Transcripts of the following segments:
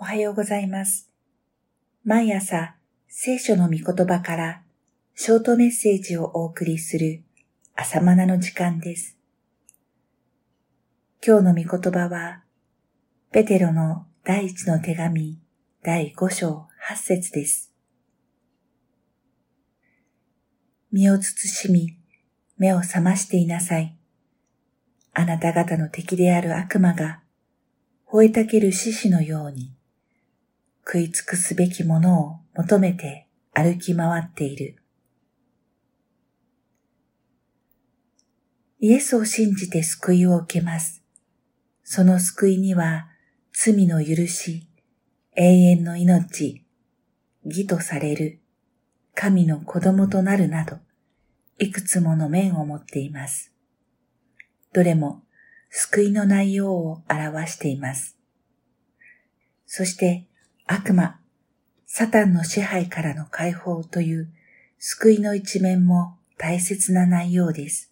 おはようございます。毎朝、聖書の御言葉からショートメッセージをお送りする朝マナの時間です。今日の御言葉は、ペテロの第一の手紙第五章八節です。身を慎み、目を覚ましていなさい。あなた方の敵である悪魔が、吠えたける獅子のように、食い尽くすべきものを求めて歩き回っている。イエスを信じて救いを受けます。その救いには罪の許し、永遠の命、義とされる、神の子供となるなど、いくつもの面を持っています。どれも救いの内容を表しています。そして悪魔、サタンの支配からの解放という救いの一面も大切な内容です。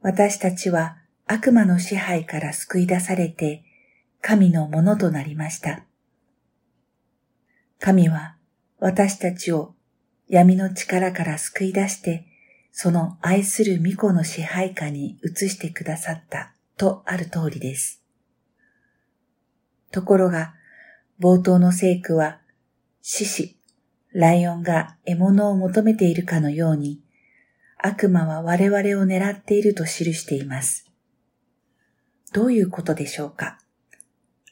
私たちは悪魔の支配から救い出されて神のものとなりました。神は私たちを闇の力から救い出してその愛する巫女の支配下に移してくださったとある通りです。ところが、冒頭の聖句は、獅子、ライオンが獲物を求めているかのように、悪魔は我々を狙っていると記しています。どういうことでしょうか？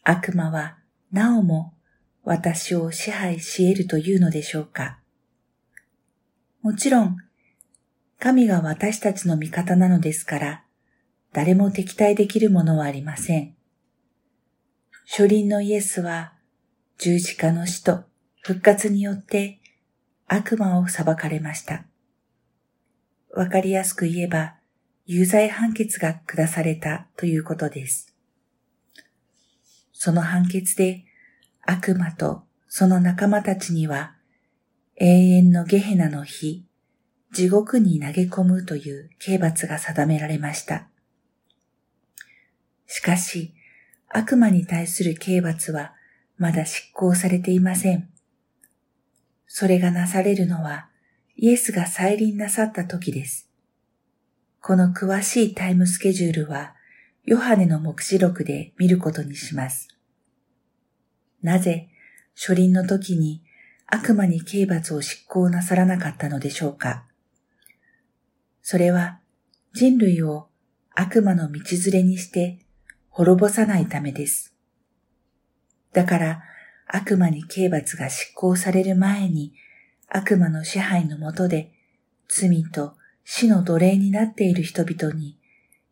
悪魔はなおも私を支配し得るというのでしょうか？もちろん神が私たちの味方なのですから、誰も敵対できるものはありません。初輪のイエスは十字架の死と復活によって悪魔を裁かれました。わかりやすく言えば、有罪判決が下されたということです。その判決で悪魔とその仲間たちには永遠のゲヘナの日、地獄に投げ込むという刑罰が定められました。しかし、悪魔に対する刑罰はまだ執行されていません。それがなされるのはイエスが再臨なさった時です。この詳しいタイムスケジュールはヨハネの目視録で見ることにします。なぜ初臨の時に悪魔に刑罰を執行なさらなかったのでしょうかそれは人類を悪魔の道連れにして滅ぼさないためです。だから悪魔に刑罰が執行される前に悪魔の支配のもとで罪と死の奴隷になっている人々に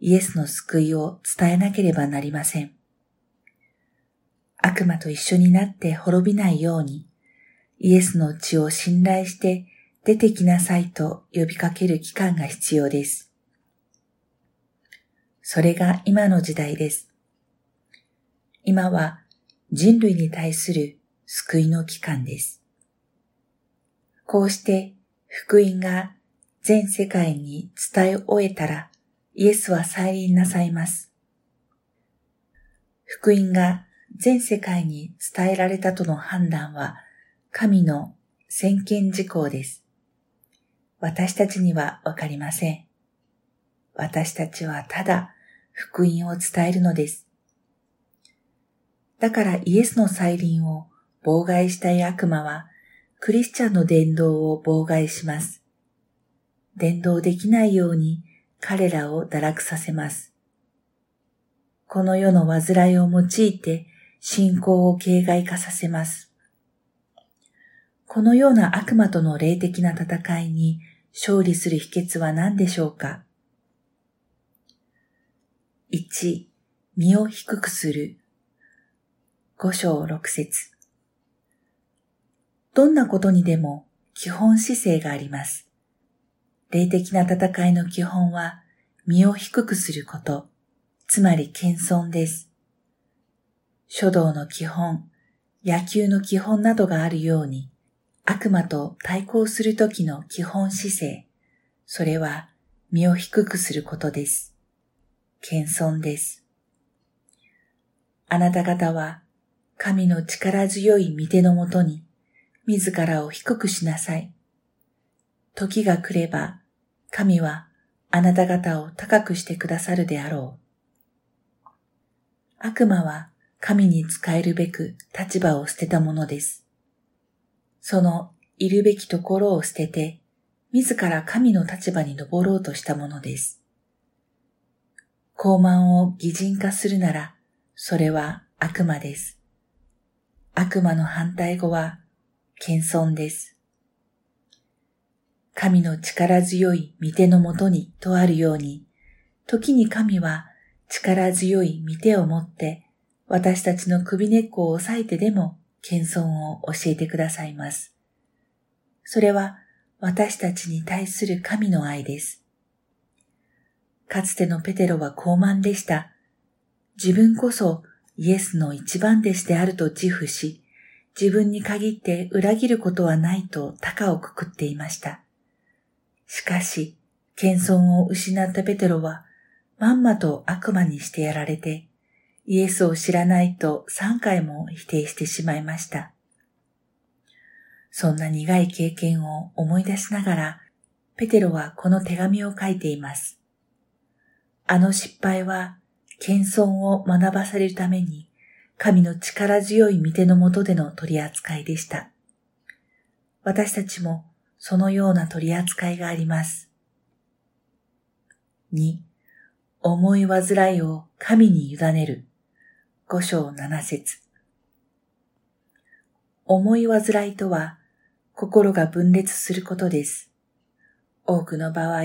イエスの救いを伝えなければなりません。悪魔と一緒になって滅びないようにイエスの血を信頼して出てきなさいと呼びかける期間が必要です。それが今の時代です。今は人類に対する救いの期間です。こうして福音が全世界に伝え終えたらイエスは再臨なさいます。福音が全世界に伝えられたとの判断は神の先見事項です。私たちにはわかりません。私たちはただ福音を伝えるのです。だからイエスの再臨を妨害したい悪魔はクリスチャンの伝道を妨害します。伝道できないように彼らを堕落させます。この世の煩いを用いて信仰を形骸化させます。このような悪魔との霊的な戦いに勝利する秘訣は何でしょうか ?1、身を低くする。五章六節どんなことにでも基本姿勢があります。霊的な戦いの基本は身を低くすること、つまり謙遜です。書道の基本、野球の基本などがあるように、悪魔と対抗するときの基本姿勢、それは身を低くすることです。謙遜です。あなた方は神の力強い御手のもとに、自らを低くしなさい。時が来れば、神はあなた方を高くしてくださるであろう。悪魔は神に仕えるべく立場を捨てたものです。そのいるべきところを捨てて、自ら神の立場に登ろうとしたものです。高慢を擬人化するなら、それは悪魔です。悪魔の反対語は、謙遜です。神の力強い御手のもとにとあるように、時に神は力強い御手を持って私たちの首根っこを押さえてでも謙遜を教えてくださいます。それは私たちに対する神の愛です。かつてのペテロは高慢でした。自分こそイエスの一番弟子であると自負し、自分に限って裏切ることはないと高をくくっていました。しかし、謙遜を失ったペテロは、まんまと悪魔にしてやられて、イエスを知らないと3回も否定してしまいました。そんな苦い経験を思い出しながら、ペテロはこの手紙を書いています。あの失敗は謙遜を学ばされるために、神の力強い御手のもとでの取り扱いでした。私たちもそのような取り扱いがあります。2、思い煩いを神に委ねる。五章七節思い煩いとは、心が分裂することです。多くの場合、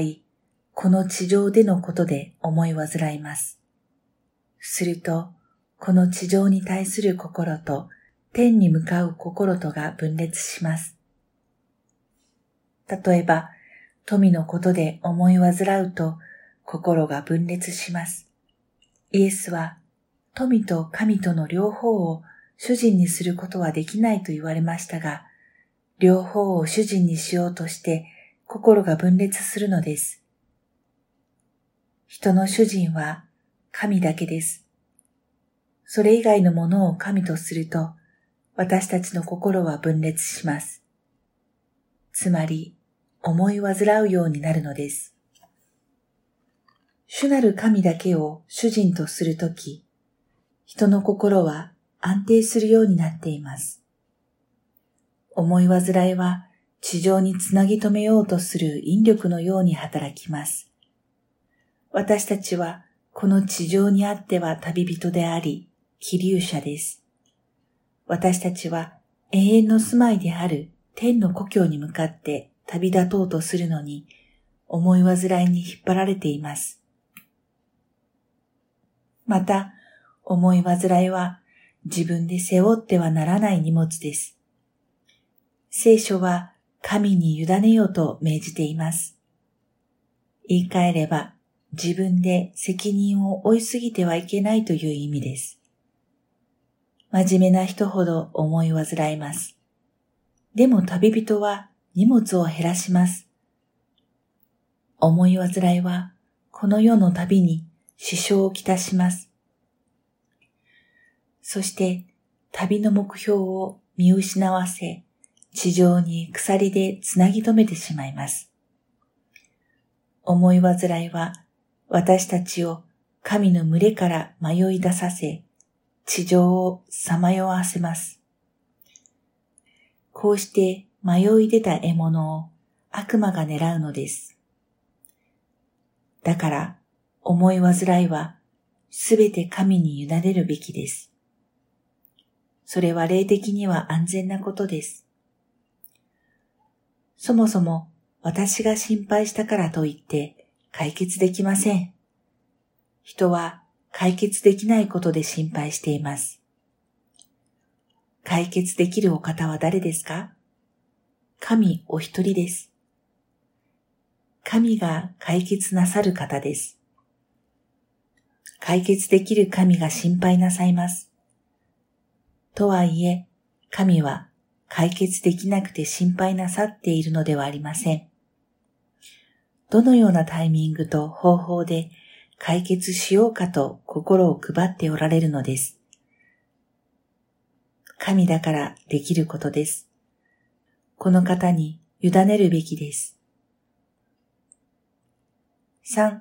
この地上でのことで思い煩います。すると、この地上に対する心と天に向かう心とが分裂します。例えば、富のことで思い煩うと心が分裂します。イエスは富と神との両方を主人にすることはできないと言われましたが、両方を主人にしようとして心が分裂するのです。人の主人は神だけです。それ以外のものを神とすると、私たちの心は分裂します。つまり、思い煩うようになるのです。主なる神だけを主人とするとき、人の心は安定するようになっています。思い煩いは地上につなぎ止めようとする引力のように働きます。私たちはこの地上にあっては旅人であり、気流者です。私たちは永遠の住まいである天の故郷に向かって旅立とうとするのに、思い煩いに引っ張られています。また、思い煩いは自分で背負ってはならない荷物です。聖書は神に委ねようと命じています。言い換えれば、自分で責任を負いすぎてはいけないという意味です。真面目な人ほど思い煩います。でも旅人は荷物を減らします。思い煩いはこの世の旅に支障をきたします。そして旅の目標を見失わせ、地上に鎖でつなぎ止めてしまいます。思い煩いは私たちを神の群れから迷い出させ、地上をさまよわせます。こうして迷い出た獲物を悪魔が狙うのです。だから思い煩いはすべて神に委ねるべきです。それは霊的には安全なことです。そもそも私が心配したからといって解決できません。人は解決できないことで心配しています。解決できるお方は誰ですか？神お一人です。神が解決なさる方です。解決できる神が心配なさいます。とはいえ、神は解決できなくて心配なさっているのではありません。どのようなタイミングと方法で解決しようかと心を配っておられるのです。神だからできることです。この方に委ねるべきです。3.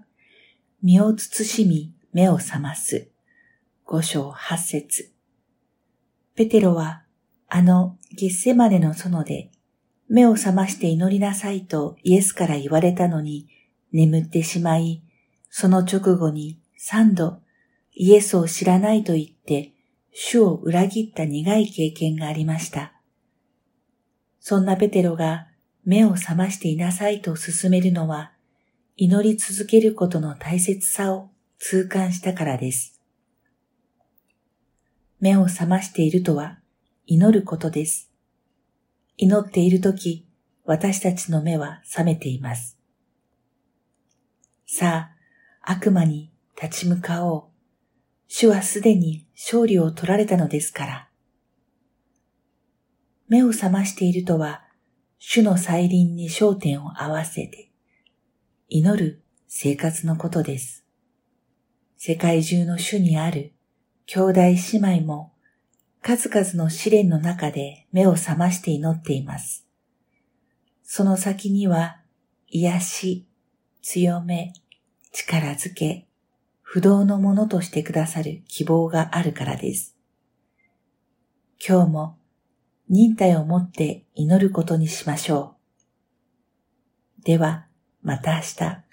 身を慎み目を覚ます。五章八節ペテロはあのゲッセマネの園で目を覚まして祈りなさいとイエスから言われたのに眠ってしまい、その直後に三度イエスを知らないと言って主を裏切った苦い経験がありました。そんなペテロが目を覚ましていなさいと勧めるのは祈り続けることの大切さを痛感したからです。目を覚ましているとは祈ることです。祈っているとき、私たちの目は覚めています。さあ、悪魔に立ち向かおう。主はすでに勝利を取られたのですから。目を覚ましているとは、主の再臨に焦点を合わせて、祈る生活のことです。世界中の主にある兄弟姉妹も数々の試練の中で目を覚まして祈っています。その先には癒し、強め、力づけ、不動のものとしてくださる希望があるからです。今日も忍耐を持って祈ることにしましょう。では、また明日。